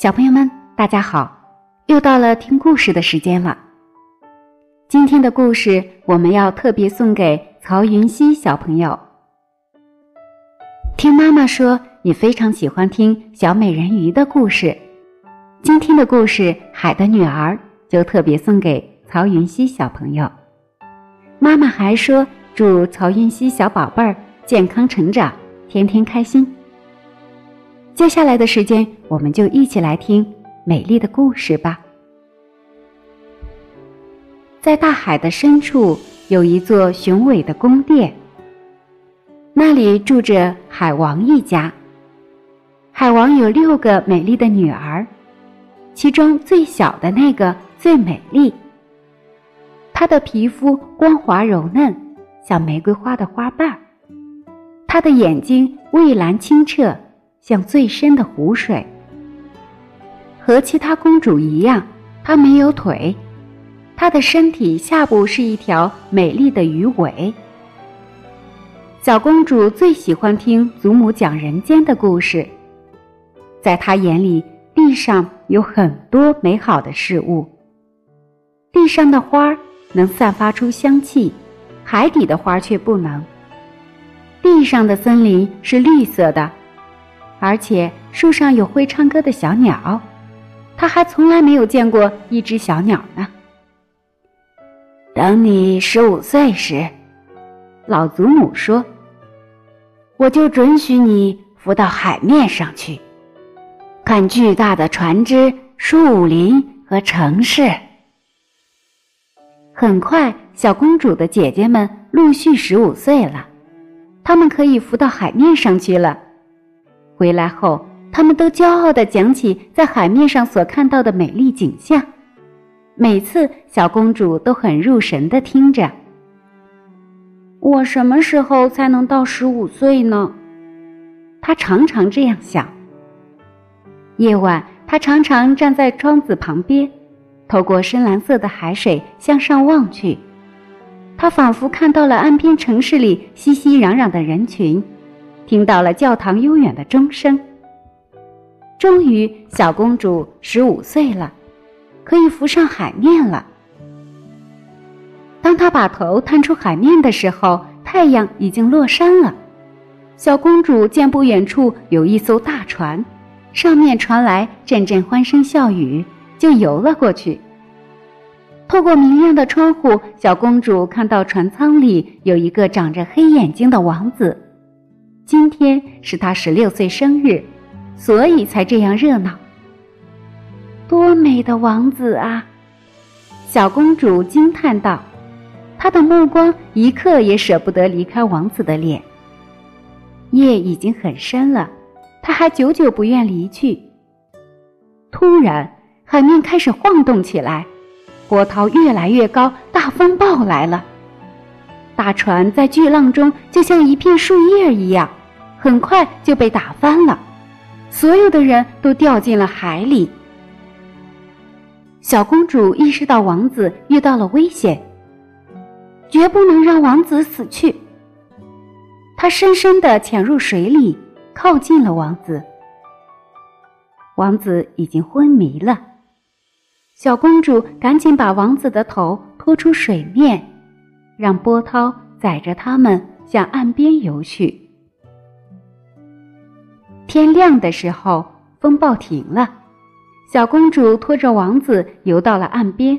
小朋友们，大家好！又到了听故事的时间了。今天的故事我们要特别送给曹云熙小朋友。听妈妈说，你非常喜欢听小美人鱼的故事。今天的故事《海的女儿》就特别送给曹云熙小朋友。妈妈还说，祝曹云熙小宝贝儿健康成长，天天开心。接下来的时间，我们就一起来听美丽的故事吧。在大海的深处，有一座雄伟的宫殿，那里住着海王一家。海王有六个美丽的女儿，其中最小的那个最美丽。她的皮肤光滑柔嫩，像玫瑰花的花瓣；她的眼睛蔚蓝清澈。像最深的湖水，和其他公主一样，她没有腿，她的身体下部是一条美丽的鱼尾。小公主最喜欢听祖母讲人间的故事，在她眼里，地上有很多美好的事物。地上的花能散发出香气，海底的花却不能。地上的森林是绿色的。而且树上有会唱歌的小鸟，他还从来没有见过一只小鸟呢。等你十五岁时，老祖母说：“我就准许你浮到海面上去，看巨大的船只、树林和城市。”很快，小公主的姐姐们陆续十五岁了，她们可以浮到海面上去了。回来后，他们都骄傲地讲起在海面上所看到的美丽景象。每次，小公主都很入神地听着。我什么时候才能到十五岁呢？她常常这样想。夜晚，她常常站在窗子旁边，透过深蓝色的海水向上望去，她仿佛看到了岸边城市里熙熙攘攘的人群。听到了教堂悠远的钟声。终于，小公主十五岁了，可以浮上海面了。当她把头探出海面的时候，太阳已经落山了。小公主见不远处有一艘大船，上面传来阵阵欢声笑语，就游了过去。透过明亮的窗户，小公主看到船舱里有一个长着黑眼睛的王子。今天是他十六岁生日，所以才这样热闹。多美的王子啊！小公主惊叹道，她的目光一刻也舍不得离开王子的脸。夜已经很深了，她还久久不愿离去。突然，海面开始晃动起来，波涛越来越高，大风暴来了。大船在巨浪中就像一片树叶一样。很快就被打翻了，所有的人都掉进了海里。小公主意识到王子遇到了危险，绝不能让王子死去。她深深的潜入水里，靠近了王子。王子已经昏迷了，小公主赶紧把王子的头拖出水面，让波涛载着他们向岸边游去。天亮的时候，风暴停了，小公主拖着王子游到了岸边，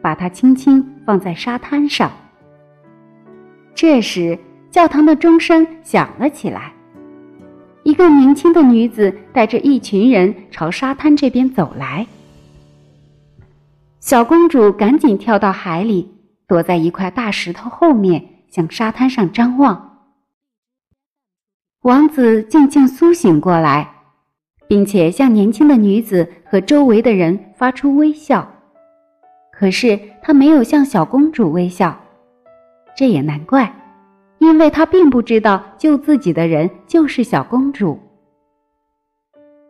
把他轻轻放在沙滩上。这时，教堂的钟声响了起来，一个年轻的女子带着一群人朝沙滩这边走来。小公主赶紧跳到海里，躲在一块大石头后面，向沙滩上张望。王子渐渐苏醒过来，并且向年轻的女子和周围的人发出微笑。可是他没有向小公主微笑，这也难怪，因为他并不知道救自己的人就是小公主。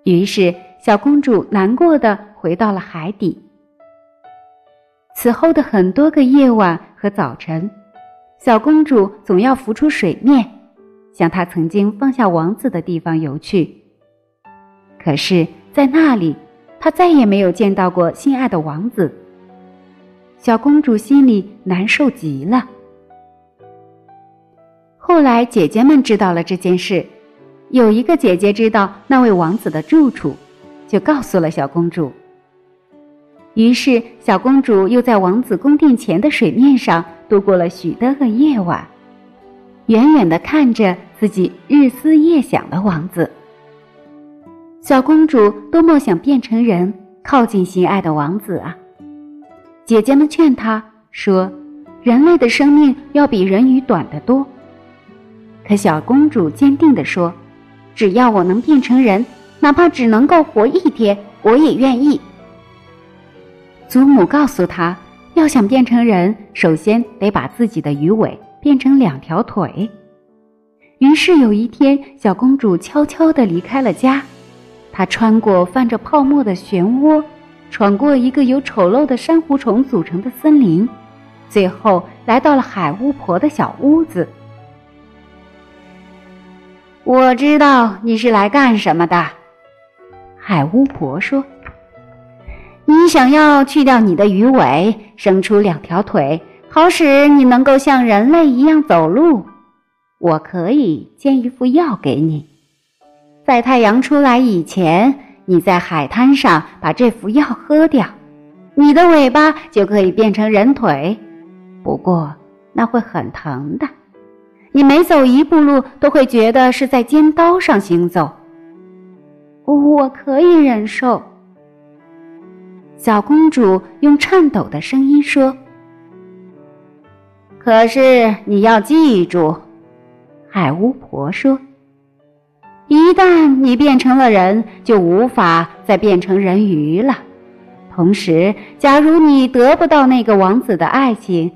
于是，小公主难过的回到了海底。此后的很多个夜晚和早晨，小公主总要浮出水面。向他曾经放下王子的地方游去，可是，在那里她再也没有见到过心爱的王子。小公主心里难受极了。后来，姐姐们知道了这件事，有一个姐姐知道那位王子的住处，就告诉了小公主。于是，小公主又在王子宫殿前的水面上度过了许多个夜晚，远远的看着自己日思夜想的王子。小公主多么想变成人，靠近心爱的王子啊！姐姐们劝她说：“人类的生命要比人鱼短得多。”可小公主坚定地说：“只要我能变成人，哪怕只能够活一天，我也愿意。”祖母告诉她，要想变成人，首先得把自己的鱼尾变成两条腿。于是有一天，小公主悄悄地离开了家，她穿过泛着泡沫的漩涡，闯过一个由丑陋的珊瑚虫组成的森林，最后来到了海巫婆的小屋子。我知道你是来干什么的，海巫婆说：“你想要去掉你的鱼尾，生出两条腿，好使你能够像人类一样走路。我可以煎一副药给你，在太阳出来以前，你在海滩上把这副药喝掉，你的尾巴就可以变成人腿。不过那会很疼的。”你每走一步路，都会觉得是在尖刀上行走。我可以忍受。小公主用颤抖的声音说：“可是你要记住，海巫婆说，一旦你变成了人，就无法再变成人鱼了。同时，假如你得不到那个王子的爱情，”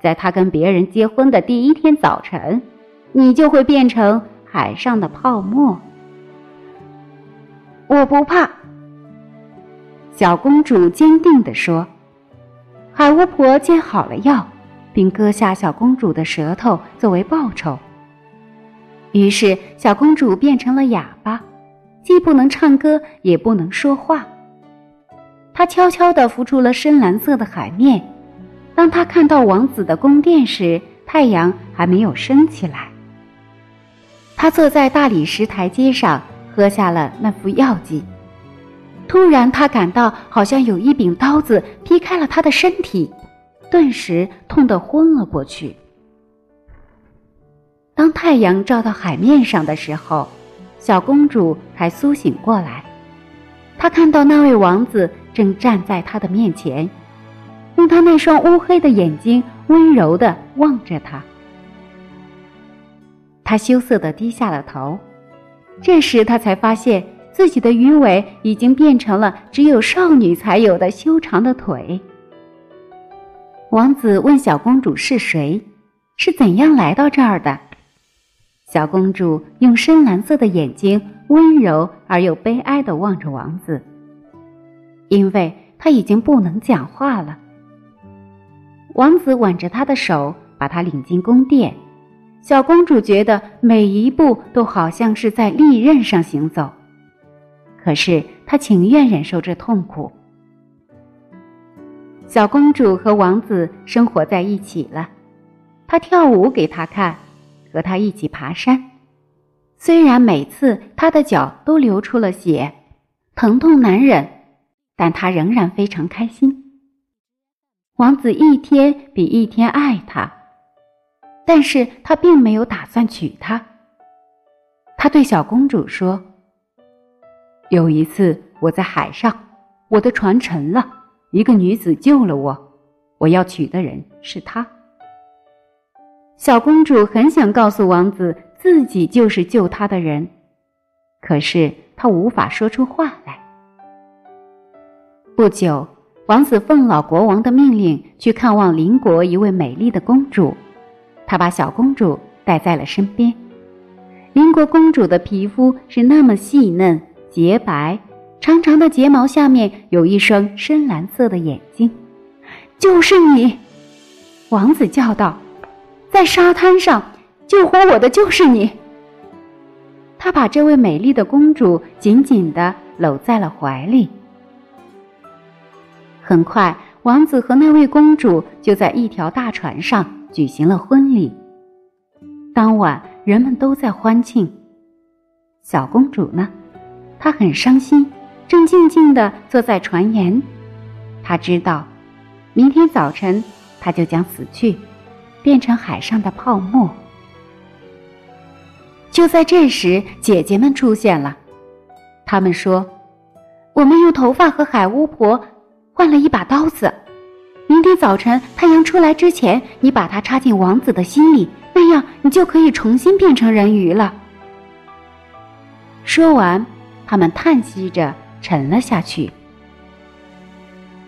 在他跟别人结婚的第一天早晨，你就会变成海上的泡沫。我不怕，小公主坚定地说。海巫婆煎好了药，并割下小公主的舌头作为报酬。于是，小公主变成了哑巴，既不能唱歌，也不能说话。她悄悄地浮出了深蓝色的海面。当她看到王子的宫殿时，太阳还没有升起来。他坐在大理石台阶上，喝下了那副药剂。突然，他感到好像有一柄刀子劈开了他的身体，顿时痛得昏了过去。当太阳照到海面上的时候，小公主才苏醒过来。她看到那位王子正站在她的面前。用他那双乌黑的眼睛温柔地望着他，他羞涩地低下了头。这时，他才发现自己的鱼尾已经变成了只有少女才有的修长的腿。王子问小公主是谁，是怎样来到这儿的。小公主用深蓝色的眼睛温柔而又悲哀地望着王子，因为他已经不能讲话了。王子挽着她的手，把她领进宫殿。小公主觉得每一步都好像是在利刃上行走，可是她情愿忍受这痛苦。小公主和王子生活在一起了，她跳舞给他看，和他一起爬山。虽然每次她的脚都流出了血，疼痛难忍，但她仍然非常开心。王子一天比一天爱她，但是他并没有打算娶她。他对小公主说：“有一次我在海上，我的船沉了，一个女子救了我，我要娶的人是她。”小公主很想告诉王子自己就是救她的人，可是她无法说出话来。不久。王子奉老国王的命令去看望邻国一位美丽的公主，他把小公主带在了身边。邻国公主的皮肤是那么细嫩洁白，长长的睫毛下面有一双深蓝色的眼睛。就是你，王子叫道：“在沙滩上救活我的就是你。”他把这位美丽的公主紧紧地搂在了怀里。很快，王子和那位公主就在一条大船上举行了婚礼。当晚，人们都在欢庆。小公主呢？她很伤心，正静静地坐在船沿。她知道，明天早晨她就将死去，变成海上的泡沫。就在这时，姐姐们出现了。她们说：“我们用头发和海巫婆换了一把刀子。明天早晨太阳出来之前，你把它插进王子的心里，那样你就可以重新变成人鱼了。”说完，他们叹息着沉了下去。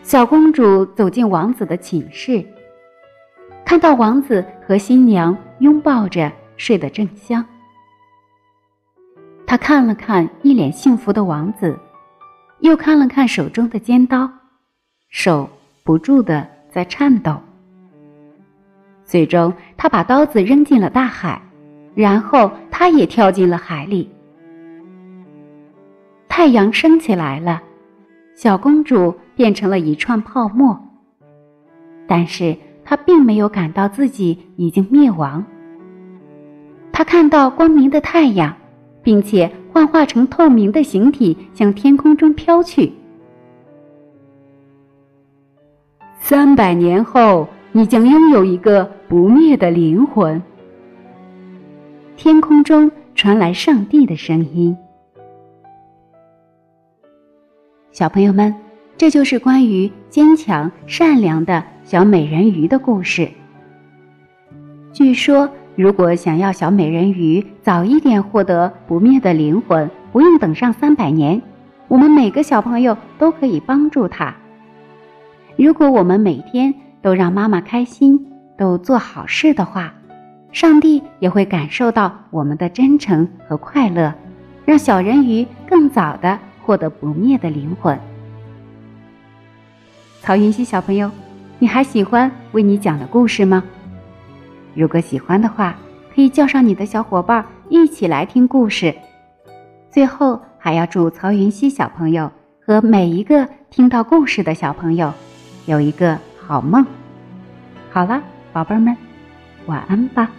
小公主走进王子的寝室，看到王子和新娘拥抱着睡得正香。她看了看一脸幸福的王子，又看了看手中的尖刀，手不住的在颤抖。最终，她把刀子扔进了大海，然后她也跳进了海里。太阳升起来了，小公主变成了一串泡沫。但是她并没有感到自己已经灭亡。她看到光明的太阳，并且幻化成透明的形体向天空中飘去。三百年后，你将拥有一个不灭的灵魂。天空中传来上帝的声音。小朋友们，这就是关于坚强善良的小美人鱼的故事。据说，如果想要小美人鱼早一点获得不灭的灵魂，不用等上三百年，我们每个小朋友都可以帮助她。如果我们每天都让妈妈开心，都做好事的话，上帝也会感受到我们的真诚和快乐，让小人鱼更早的。获得不灭的灵魂。曹云熙小朋友，你还喜欢为你讲的故事吗？如果喜欢的话，可以叫上你的小伙伴一起来听故事。最后，还要祝曹云熙小朋友和每一个听到故事的小朋友有一个好梦。好了，宝贝们，晚安吧。